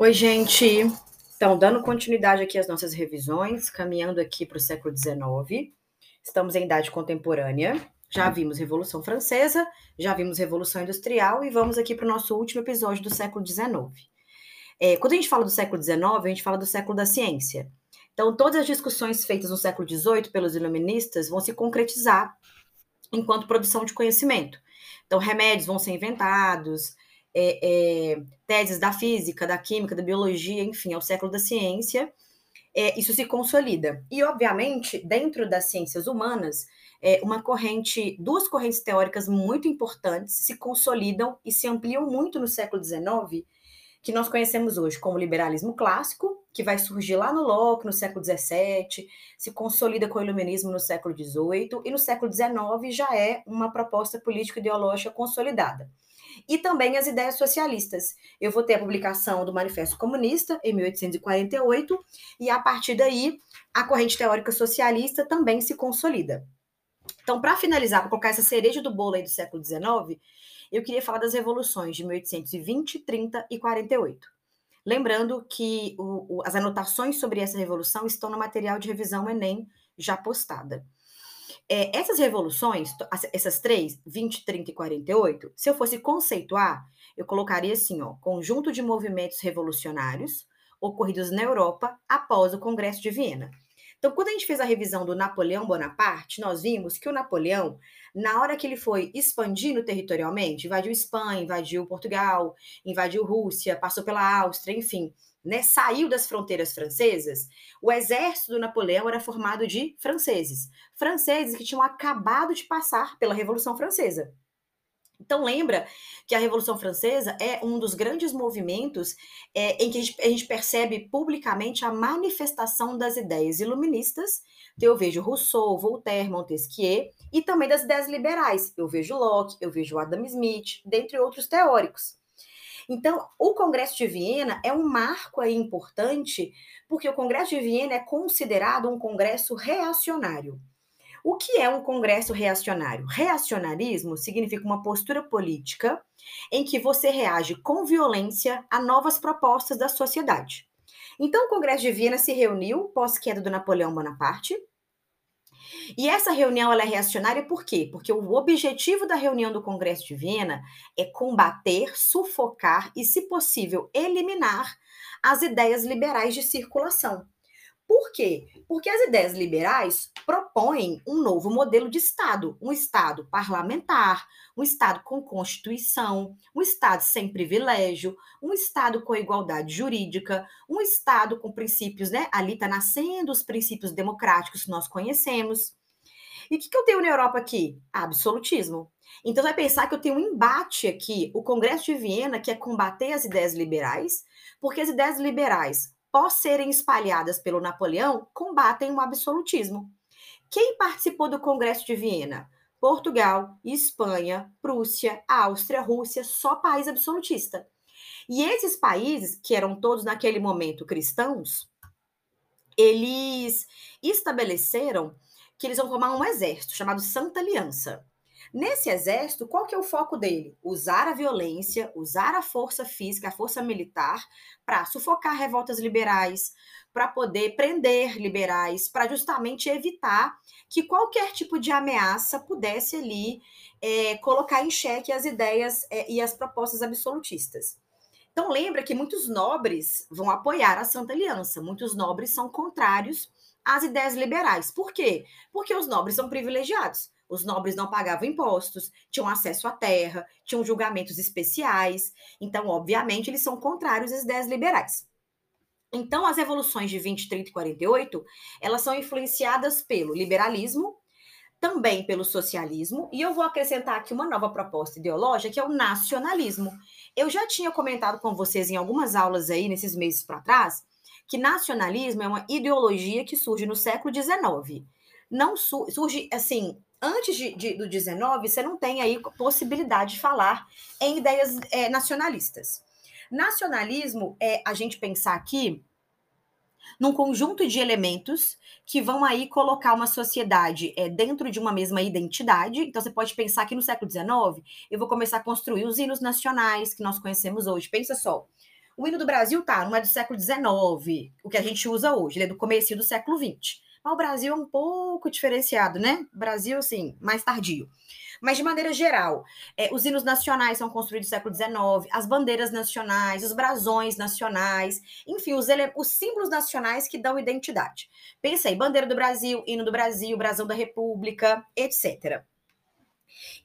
Oi, gente. Então, dando continuidade aqui às nossas revisões, caminhando aqui para o século XIX. Estamos em idade contemporânea. Já vimos Revolução Francesa, já vimos Revolução Industrial e vamos aqui para o nosso último episódio do século XIX. É, quando a gente fala do século XIX, a gente fala do século da ciência. Então, todas as discussões feitas no século XVIII pelos iluministas vão se concretizar enquanto produção de conhecimento. Então, remédios vão ser inventados, é, é, teses da física, da química, da biologia, enfim, ao século da ciência, é, isso se consolida. E, obviamente, dentro das ciências humanas, é, uma corrente, duas correntes teóricas muito importantes se consolidam e se ampliam muito no século XIX, que nós conhecemos hoje como liberalismo clássico, que vai surgir lá no Locke, no século XVII, se consolida com o iluminismo no século XVIII, e no século XIX já é uma proposta político-ideológica consolidada e também as ideias socialistas. Eu vou ter a publicação do Manifesto Comunista, em 1848, e a partir daí, a corrente teórica socialista também se consolida. Então, para finalizar, para colocar essa cereja do bolo aí do século XIX, eu queria falar das revoluções de 1820, 30 e 48. Lembrando que o, o, as anotações sobre essa revolução estão no material de revisão Enem já postada. É, essas revoluções, essas três, 20, 30 e 48, se eu fosse conceituar, eu colocaria assim, ó, conjunto de movimentos revolucionários ocorridos na Europa após o Congresso de Viena. Então, quando a gente fez a revisão do Napoleão Bonaparte, nós vimos que o Napoleão, na hora que ele foi expandindo territorialmente, invadiu Espanha, invadiu Portugal, invadiu Rússia, passou pela Áustria, enfim, né, saiu das fronteiras francesas, o exército do Napoleão era formado de franceses. Franceses que tinham acabado de passar pela Revolução Francesa. Então, lembra que a Revolução Francesa é um dos grandes movimentos é, em que a gente, a gente, percebe publicamente a manifestação das ideias iluministas. Então, eu vejo Rousseau, Voltaire, Montesquieu, e também das ideias liberais. Eu vejo Locke, eu vejo Adam Smith, dentre outros teóricos. Então, o Congresso de Viena é um marco aí importante, porque o Congresso de Viena é considerado um congresso reacionário. O que é um congresso reacionário? Reacionarismo significa uma postura política em que você reage com violência a novas propostas da sociedade. Então, o Congresso de Viena se reuniu pós-queda do Napoleão Bonaparte, e essa reunião ela é reacionária por quê? Porque o objetivo da reunião do Congresso de Viena é combater, sufocar e, se possível, eliminar as ideias liberais de circulação. Por quê? Porque as ideias liberais propõem um novo modelo de Estado, um Estado parlamentar, um Estado com constituição, um Estado sem privilégio, um Estado com igualdade jurídica, um Estado com princípios, né? Ali está nascendo os princípios democráticos que nós conhecemos. E o que, que eu tenho na Europa aqui? Absolutismo. Então, vai pensar que eu tenho um embate aqui, o Congresso de Viena quer combater as ideias liberais, porque as ideias liberais após serem espalhadas pelo Napoleão, combatem o absolutismo. Quem participou do Congresso de Viena? Portugal, Espanha, Prússia, Áustria, Rússia, só país absolutista. E esses países, que eram todos naquele momento cristãos, eles estabeleceram que eles vão formar um exército chamado Santa Aliança. Nesse exército, qual que é o foco dele? Usar a violência, usar a força física, a força militar, para sufocar revoltas liberais, para poder prender liberais, para justamente evitar que qualquer tipo de ameaça pudesse ali é, colocar em xeque as ideias é, e as propostas absolutistas. Então lembra que muitos nobres vão apoiar a Santa Aliança, muitos nobres são contrários às ideias liberais. Por quê? Porque os nobres são privilegiados. Os nobres não pagavam impostos, tinham acesso à terra, tinham julgamentos especiais. Então, obviamente, eles são contrários às ideias liberais. Então, as revoluções de 20, 30 e 48, elas são influenciadas pelo liberalismo, também pelo socialismo, e eu vou acrescentar aqui uma nova proposta ideológica, que é o nacionalismo. Eu já tinha comentado com vocês em algumas aulas aí, nesses meses para trás, que nacionalismo é uma ideologia que surge no século XIX. Não su surge, assim, antes de, de, do 19, você não tem aí possibilidade de falar em ideias é, nacionalistas. Nacionalismo é a gente pensar aqui num conjunto de elementos que vão aí colocar uma sociedade é, dentro de uma mesma identidade. Então, você pode pensar que no século XIX, eu vou começar a construir os hinos nacionais que nós conhecemos hoje. Pensa só, O hino do Brasil tá, não é do século XIX, o que a gente usa hoje, ele é do começo do século XX. Mas o Brasil é um pouco diferenciado, né? Brasil, assim, mais tardio. Mas, de maneira geral, é, os hinos nacionais são construídos no século XIX, as bandeiras nacionais, os brasões nacionais, enfim, os, os símbolos nacionais que dão identidade. Pensa aí, bandeira do Brasil, hino do Brasil, brasão da República, etc.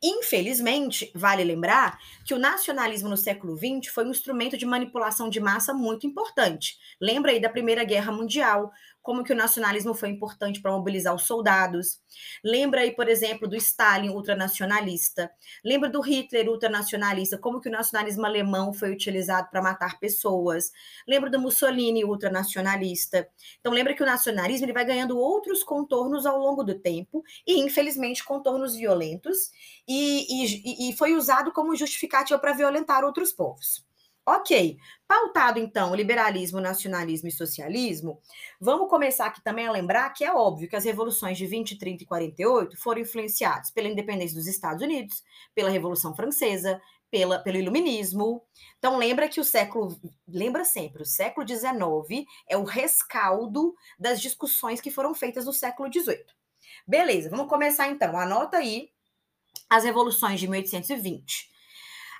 Infelizmente, vale lembrar que o nacionalismo no século XX foi um instrumento de manipulação de massa muito importante. Lembra aí da Primeira Guerra Mundial, como que o nacionalismo foi importante para mobilizar os soldados. Lembra aí, por exemplo, do Stalin ultranacionalista. Lembra do Hitler ultranacionalista, como que o nacionalismo alemão foi utilizado para matar pessoas. Lembra do Mussolini ultranacionalista. Então lembra que o nacionalismo ele vai ganhando outros contornos ao longo do tempo e, infelizmente, contornos violentos e, e, e foi usado como justificativa para violentar outros povos. Ok, pautado então liberalismo, nacionalismo e socialismo, vamos começar aqui também a lembrar que é óbvio que as revoluções de 20, 30 e 48 foram influenciadas pela independência dos Estados Unidos, pela Revolução Francesa, pela, pelo Iluminismo. Então lembra que o século, lembra sempre, o século XIX é o rescaldo das discussões que foram feitas no século XVIII. Beleza, vamos começar então. Anota aí as revoluções de 1820.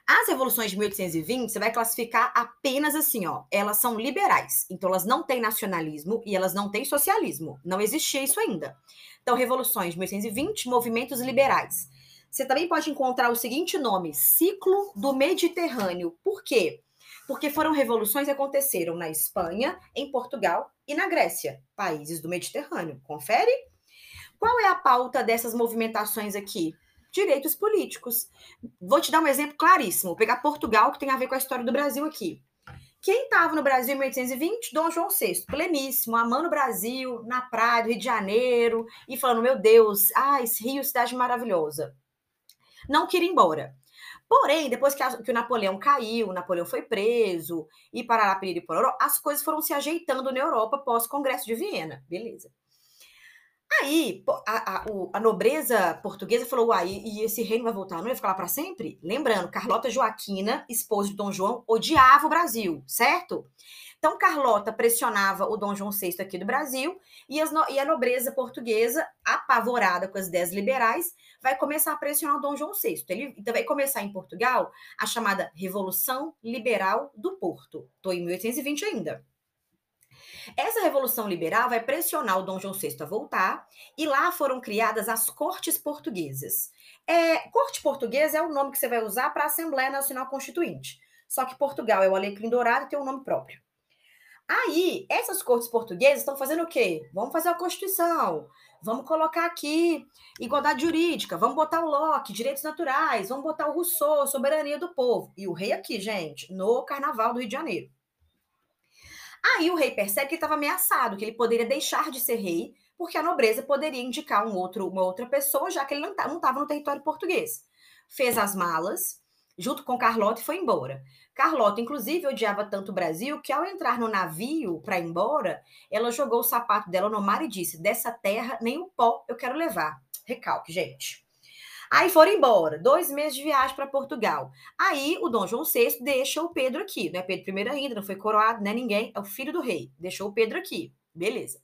As revoluções de 1820, você vai classificar apenas assim, ó. Elas são liberais. Então, elas não têm nacionalismo e elas não têm socialismo. Não existia isso ainda. Então, revoluções de 1820, movimentos liberais. Você também pode encontrar o seguinte nome: Ciclo do Mediterrâneo. Por quê? Porque foram revoluções que aconteceram na Espanha, em Portugal e na Grécia, países do Mediterrâneo. Confere? Qual é a pauta dessas movimentações aqui? Direitos políticos. Vou te dar um exemplo claríssimo. Vou pegar Portugal, que tem a ver com a história do Brasil aqui. Quem estava no Brasil em 1820? Dom João VI, pleníssimo, amando o Brasil, na praia do Rio de Janeiro, e falando: meu Deus, ah, esse Rio, cidade maravilhosa. Não queria ir embora. Porém, depois que, a, que, o Napoleão caiu, o Napoleão foi preso, e parará, piriri, pororó, as coisas foram se ajeitando na Europa pós-Congresso de Viena. Beleza. Aí a, a, a, nobreza portuguesa falou: uai, e, esse reino vai voltar? Não ia ficar lá para sempre? Lembrando, Carlota Joaquina, esposa de Dom João, odiava o Brasil, certo? Então, Carlota pressionava o Dom João VI aqui do Brasil e, e, a nobreza portuguesa, apavorada com as ideias liberais, vai começar a pressionar o Dom João VI. Ele, então, vai começar em Portugal a chamada Revolução Liberal do Porto. Estou em 1820 ainda. Essa revolução liberal vai pressionar o Dom João VI a voltar, e lá foram criadas as cortes portuguesas. É, corte portuguesa é o nome que você vai usar para a Assembleia Nacional Constituinte. Só que Portugal é o alecrim dourado e tem um nome próprio. Aí, essas cortes portuguesas estão fazendo o quê? Vamos fazer a Constituição, vamos colocar aqui igualdade jurídica, vamos botar o Locke, direitos naturais, vamos botar o Rousseau, soberania do povo. E o rei aqui, gente, no Carnaval do Rio de Janeiro. Aí o rei percebe que ele estava ameaçado, que ele poderia deixar de ser rei, porque a nobreza poderia indicar um outro, uma outra pessoa, já que ele não estava tá, no território português. Fez as malas, junto com Carlota, e foi embora. Carlota, inclusive, odiava tanto o Brasil que, ao entrar no navio para ir embora, ela jogou o sapato dela no mar e disse: Dessa terra, nem o pó eu quero levar. Recalque, gente. Aí foram embora, dois meses de viagem para Portugal. Aí o Dom João VI deixa o Pedro aqui, não é Pedro I ainda, não foi coroado, não é ninguém, é o filho do rei. Deixou o Pedro aqui, beleza.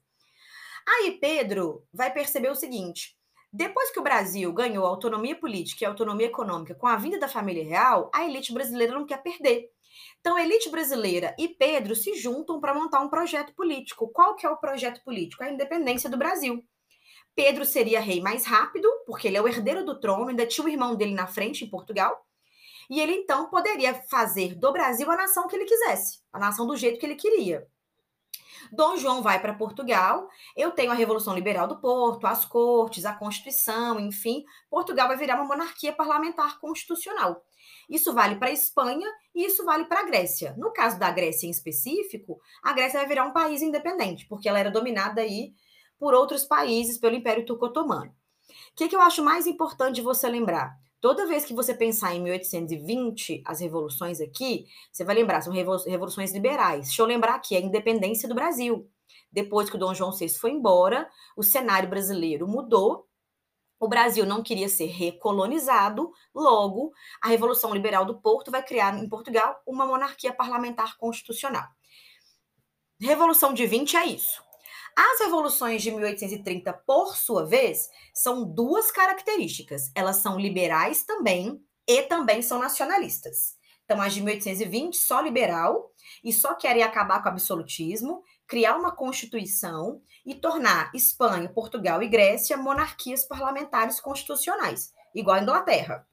Aí Pedro vai perceber o seguinte: depois que o Brasil ganhou autonomia política e autonomia econômica com a vinda da família real, a elite brasileira não quer perder. Então, a elite brasileira e Pedro se juntam para montar um projeto político. Qual que é o projeto político? A independência do Brasil. Pedro seria rei mais rápido, porque ele é o herdeiro do trono, ainda tinha o irmão dele na frente em Portugal. E ele então poderia fazer do Brasil a nação que ele quisesse, a nação do jeito que ele queria. Dom João vai para Portugal, eu tenho a Revolução Liberal do Porto, as cortes, a Constituição, enfim, Portugal vai virar uma monarquia parlamentar constitucional. Isso vale para a Espanha e isso vale para a Grécia. No caso da Grécia em específico, a Grécia vai virar um país independente, porque ela era dominada aí por outros países pelo Império Turco-Otomano. O que, que eu acho mais importante você lembrar? Toda vez que você pensar em 1820, as revoluções aqui, você vai lembrar, são revoluções liberais. Deixa eu lembrar aqui, a independência do Brasil. Depois que o Dom João VI foi embora, o cenário brasileiro mudou O Brasil não queria ser recolonizado, logo, a Revolução Liberal do Porto vai criar em Portugal uma monarquia parlamentar constitucional. Revolução de 20 é isso. As revoluções de 1830, por sua vez, são duas características. Elas são liberais também e também são nacionalistas. Então, as de 1820, só liberal e só querem acabar com o absolutismo, criar uma constituição e tornar Espanha, Portugal e Grécia monarquias parlamentares constitucionais, igual a Inglaterra.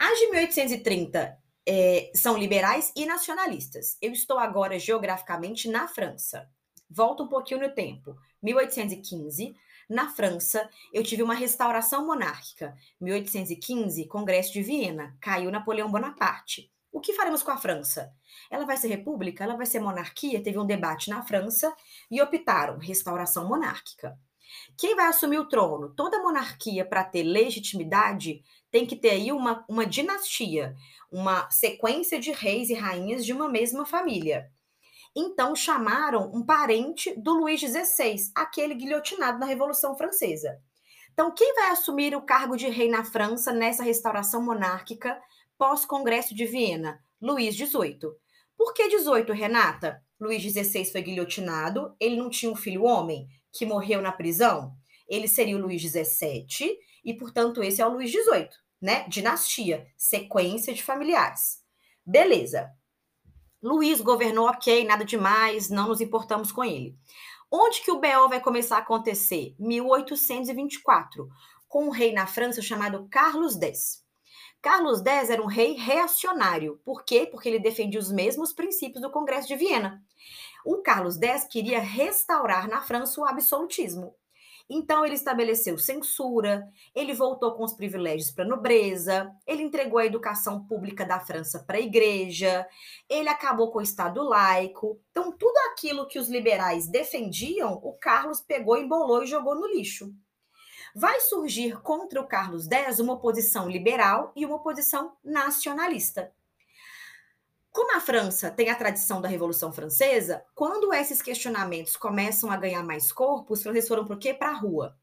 As de 1830 é, são liberais e nacionalistas. Eu estou agora geograficamente na França. Volto um pouquinho no tempo. 1815, na França, eu tive uma restauração monárquica. 1815, Congresso de Viena, caiu Napoleão Bonaparte. O que faremos com a França? Ela vai ser república? Ela vai ser monarquia? Teve um debate na França e optaram restauração monárquica. Quem vai assumir o trono? Toda monarquia, para ter legitimidade, tem que ter aí uma, uma dinastia, uma sequência de reis e rainhas de uma mesma família. Então chamaram um parente do Luís XVI, aquele guilhotinado na Revolução Francesa. Então, quem vai assumir o cargo de rei na França nessa restauração monárquica pós-Congresso de Viena? Luís XVIII. Por que 18, Renata? Luís XVI foi guilhotinado, ele não tinha um filho homem que morreu na prisão? Ele seria o Luís XVII e, portanto, esse é o Luís XVIII, né? Dinastia, sequência de familiares. Beleza. Luiz governou ok, nada demais, não nos importamos com ele. Onde que o BO vai começar a acontecer? 1824, com um rei na França chamado Carlos X. Carlos X era um rei reacionário. Por quê? Porque ele defendia os mesmos princípios do Congresso de Viena. O Carlos X queria restaurar na França o absolutismo. Então, ele estabeleceu censura, ele voltou com os privilégios para a nobreza, ele entregou a educação pública da França para a igreja, ele acabou com o Estado laico. Então, tudo aquilo que os liberais defendiam, o Carlos pegou, embolou e jogou no lixo. Vai surgir contra o Carlos X uma oposição liberal e uma oposição nacionalista. Como a França tem a tradição da Revolução Francesa, quando esses questionamentos começam a ganhar mais corpo, os franceses foram por quê? Para a rua.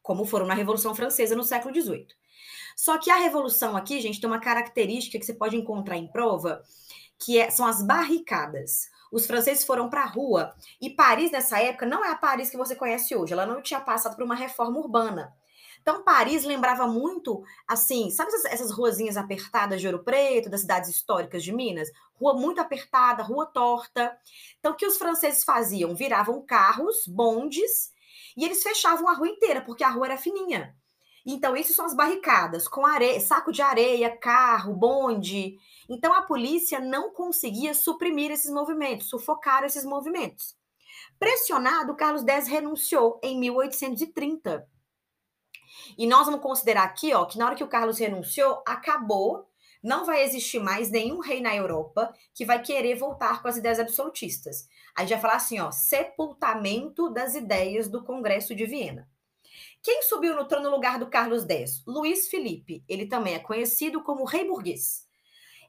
Como foram na Revolução Francesa no século XVIII. Só que a revolução aqui, gente, tem uma característica que você pode encontrar em prova, que é, são as barricadas. Os franceses foram para a rua e Paris, nessa época, não é a Paris que você conhece hoje. Ela não tinha passado por uma reforma urbana. Então, Paris lembrava muito, assim, sabe essas, essas ruazinhas apertadas de Ouro Preto, das cidades históricas de Minas? Rua muito apertada, rua torta. Então, o que os franceses faziam? Viravam carros, bondes, e eles fechavam a rua inteira, porque a rua era fininha. Então, isso são as barricadas, com areia, saco de areia, carro, bonde. Então, a polícia não conseguia suprimir esses movimentos, sufocar esses movimentos. Pressionado, Carlos X renunciou em 1830 e nós vamos considerar aqui, ó, que na hora que o Carlos renunciou, acabou, não vai existir mais nenhum rei na Europa que vai querer voltar com as ideias absolutistas. A gente vai falar assim, ó, sepultamento das ideias do Congresso de Viena. Quem subiu no trono no lugar do Carlos X? Luiz Felipe. Ele também é conhecido como rei burguês.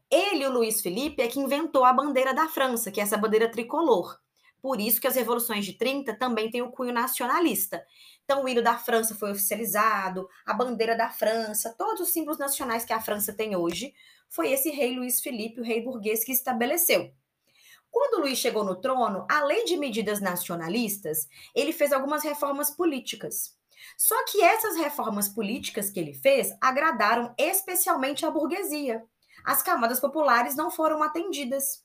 Ele, o Luiz Felipe, é que inventou a bandeira da França, que é essa bandeira tricolor. Por isso que as revoluções de 30 também têm o cunho nacionalista. Então, o hino da França foi oficializado, a bandeira da França, todos os símbolos nacionais que a França tem hoje, foi esse rei Luís Felipe, o rei burguês, que estabeleceu. Quando Luís chegou no trono, além de medidas nacionalistas, ele fez algumas reformas políticas. Só que essas reformas políticas que ele fez agradaram especialmente a burguesia. As camadas populares não foram atendidas.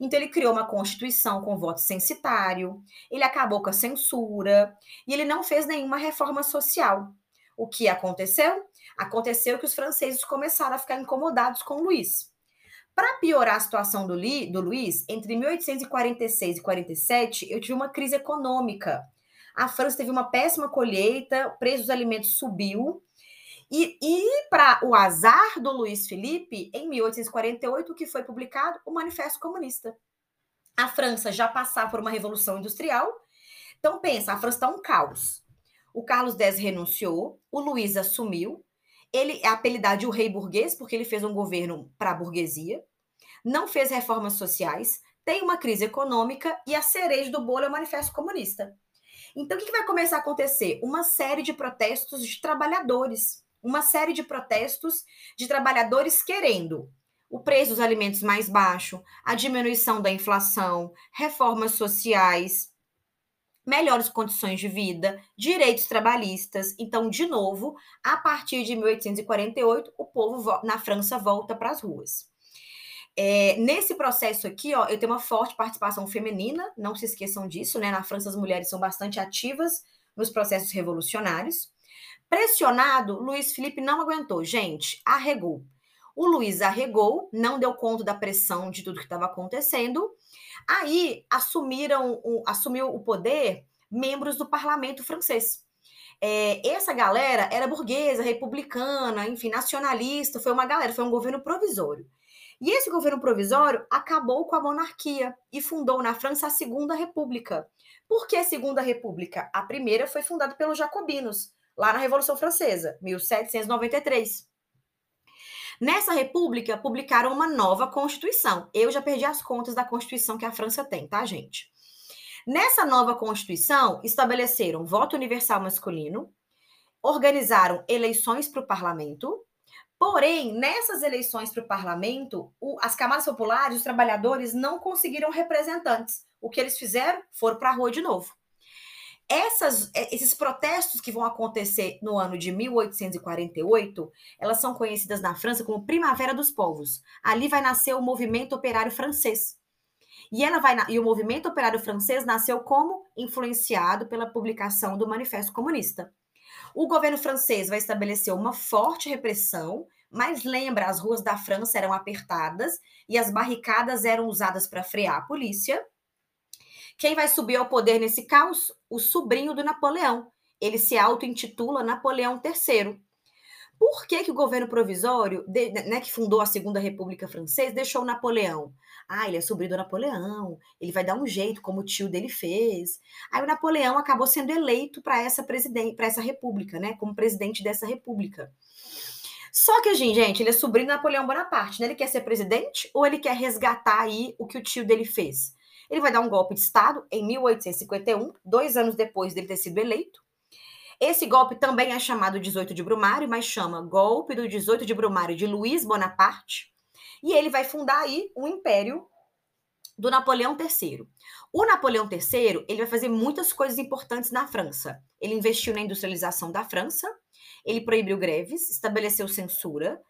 Então, ele criou uma constituição com voto censitário, ele acabou com a censura e ele não fez nenhuma reforma social. O que aconteceu? Aconteceu que os franceses começaram a ficar incomodados com Luís. Para piorar a situação do, Li, do Luís, entre 1846 e 47, eu tive uma crise econômica. A França teve uma péssima colheita, o preço dos alimentos subiu, e, e para o azar do Luiz Felipe, em 1848, que foi publicado o Manifesto Comunista. A França já passava por uma revolução industrial. Então, pensa, a França está um caos. O Carlos X renunciou, o Luiz assumiu. Ele é apelidado de o rei burguês, porque ele fez um governo para a burguesia. Não fez reformas sociais, tem uma crise econômica e a cereja do bolo é o Manifesto Comunista. Então, o que vai começar a acontecer? Uma série de protestos de trabalhadores. Uma série de protestos de trabalhadores querendo o preço dos alimentos mais baixo, a diminuição da inflação, reformas sociais, melhores condições de vida, direitos trabalhistas. Então, de novo, a partir de 1848, o povo na França volta para as ruas. É, nesse processo aqui, ó, eu tenho uma forte participação feminina, não se esqueçam disso, né? Na França, as mulheres são bastante ativas nos processos revolucionários. Pressionado, Luiz Felipe não aguentou, gente, arregou. O Luiz arregou, não deu conta da pressão de tudo que estava acontecendo. Aí assumiram, o, assumiu o poder membros do parlamento francês. É, essa galera era burguesa, republicana, enfim, nacionalista, foi uma galera, foi um governo provisório. E esse governo provisório acabou com a monarquia e fundou na França a Segunda República. Por que a Segunda República? A primeira foi fundada pelos jacobinos, lá na Revolução Francesa, 1793. Nessa república, publicaram uma nova Constituição. Eu já perdi as contas da Constituição que a França tem, tá, gente? Nessa nova Constituição, estabeleceram voto universal masculino, organizaram eleições para o parlamento, Porém, nessas eleições para o parlamento, as camadas populares, os trabalhadores, não conseguiram representantes. O que eles fizeram? Foram para a rua de novo. Essas, é, esses protestos que vão acontecer no ano de 1848, elas são conhecidas na França como Primavera dos Povos. Ali vai nascer o movimento operário francês. E, ela vai, e o movimento operário francês nasceu como? Influenciado pela publicação do Manifesto Comunista. O governo francês vai estabelecer uma forte repressão, mas lembra, as ruas da França eram apertadas e as barricadas eram usadas para frear a polícia. Quem vai subir ao poder nesse caos? O sobrinho do Napoleão. Ele se auto-intitula Napoleão III. Por que, que o governo provisório, né, que fundou a Segunda República Francesa, deixou Napoleão? Ah, ele é sobrinho do Napoleão, ele vai dar um jeito, como o tio dele fez. Aí o Napoleão acabou sendo eleito para essa presidente, para essa república, né? Como presidente dessa república. Só que, gente, ele é sobrinho do Napoleão Bonaparte, né? Ele quer ser presidente ou ele quer resgatar aí o que o tio dele fez? Ele vai dar um golpe de Estado em 1851, dois anos depois dele ter sido eleito. Esse golpe também é chamado 18 de Brumário, mas chama Golpe do 18 de Brumário de Luiz Bonaparte. E ele vai fundar aí o Império do Napoleão III. O Napoleão III, ele vai fazer muitas coisas importantes na França. Ele investiu na industrialização da França, ele proibiu greves, estabeleceu censura,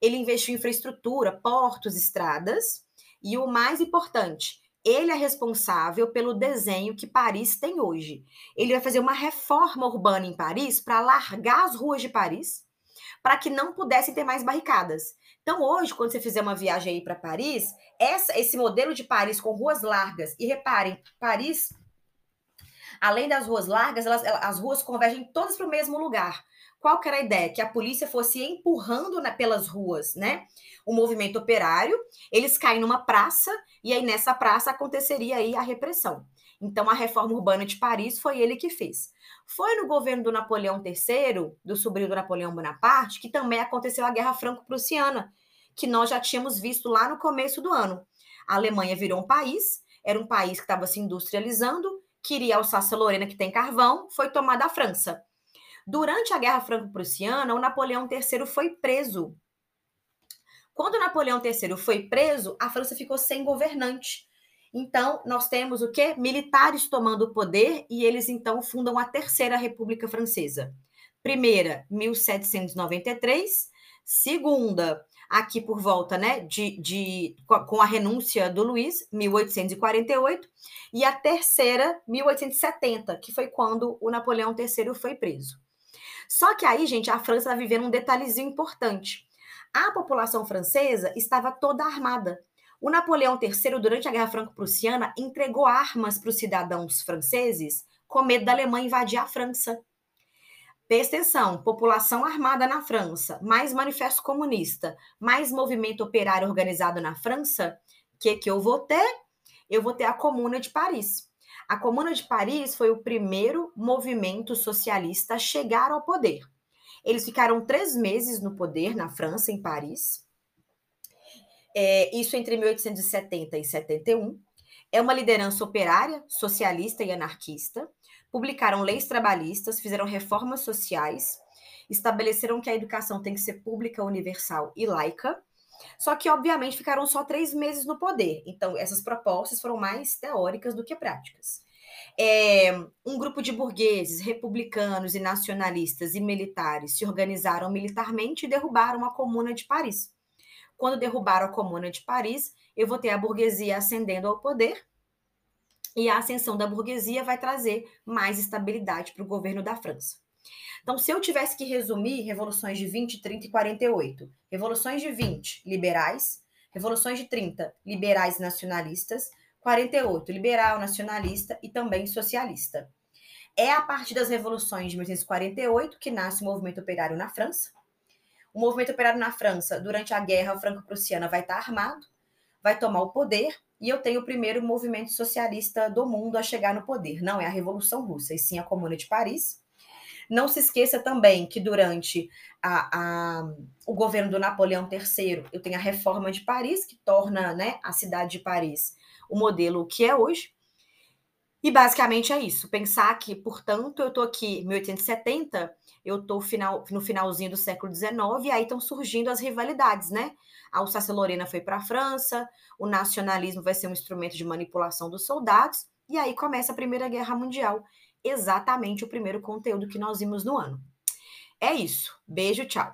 ele investiu em infraestrutura, portos, estradas, e o mais importante, ele é responsável pelo desenho que Paris tem hoje. Ele vai fazer uma reforma urbana em Paris para largar as ruas de Paris, para que não pudessem ter mais barricadas. Então, hoje, quando você fizer uma viagem aí para Paris, essa, esse modelo de Paris com ruas largas, e reparem, Paris, além das ruas largas, elas, as ruas convergem todas para o mesmo lugar. Qual que era a ideia? Que a polícia fosse empurrando pelas ruas, né? O movimento operário, eles caem numa praça, e aí nessa praça aconteceria aí a repressão. Então, a reforma urbana de Paris foi ele que fez. Foi no governo do Napoleão III, do sobrinho do Napoleão Bonaparte, que também aconteceu a Guerra Franco-Prussiana, que nós já tínhamos visto lá no começo do ano. A Alemanha virou um país, era um país que estava se industrializando, queria Alsácia-Lorena, que tem carvão, foi tomada a França. Durante a Guerra Franco-Prussiana, o Napoleão III foi preso. Quando Napoleão III foi preso, a França ficou sem governante. Então, nós temos o quê? Militares tomando o poder e eles então fundam a Terceira República Francesa. Primeira, 1793. Segunda, aqui por volta, né, de, de com a renúncia do Luiz, 1848, e a terceira, 1870, que foi quando o Napoleão III foi preso. Só que aí, gente, a França está vivendo um detalhezinho importante. A população francesa estava toda armada. O Napoleão III, durante a Guerra Franco-Prussiana, entregou armas para os cidadãos franceses com medo da Alemanha invadir a França. Presta atenção, população armada na França, mais manifesto comunista, mais movimento operário organizado na França, o que, que eu vou ter? Eu vou ter a Comuna de Paris. A Comuna de Paris foi o primeiro movimento socialista a chegar ao poder. Eles ficaram três meses no poder na França, em Paris, é, isso entre 1870 e 71. É uma liderança operária, socialista e anarquista. publicaram leis trabalhistas, fizeram reformas sociais, estabeleceram que a educação tem que ser pública, universal e laica. Só que, obviamente, ficaram só três meses no poder. Então, essas propostas foram mais teóricas do que práticas. É, um grupo de burgueses, republicanos e nacionalistas e militares se organizaram militarmente e derrubaram a Comuna de Paris. Quando derrubaram a Comuna de Paris, eu vou ter a burguesia ascendendo ao poder e a ascensão da burguesia vai trazer mais estabilidade para o governo da França. Então, se eu tivesse que resumir revoluções de 20, 30 e 48, revoluções de 20, liberais, revoluções de 30, liberais nacionalistas, 48, liberal, nacionalista e também socialista. É a partir das revoluções de 1848 que nasce o movimento operário na França. O movimento operário na França, durante a Guerra Franco-Prussiana, vai estar armado, vai tomar o poder, e eu tenho o primeiro movimento socialista do mundo a chegar no poder. Não é a Revolução Russa, e sim a Comuna de Paris. Não se esqueça também que durante a, a, o governo do Napoleão III, eu tenho a Reforma de Paris, que torna né, a cidade de Paris o modelo que é hoje. E basicamente é isso. Pensar que, portanto, eu estou aqui em 1870, eu estou final, no finalzinho do século XIX, e aí estão surgindo as rivalidades, né? A Alsácia-Lorena foi para a França, o nacionalismo vai ser um instrumento de manipulação dos soldados, e aí começa a Primeira Guerra Mundial, exatamente o primeiro conteúdo que nós vimos no ano. É isso. Beijo, tchau.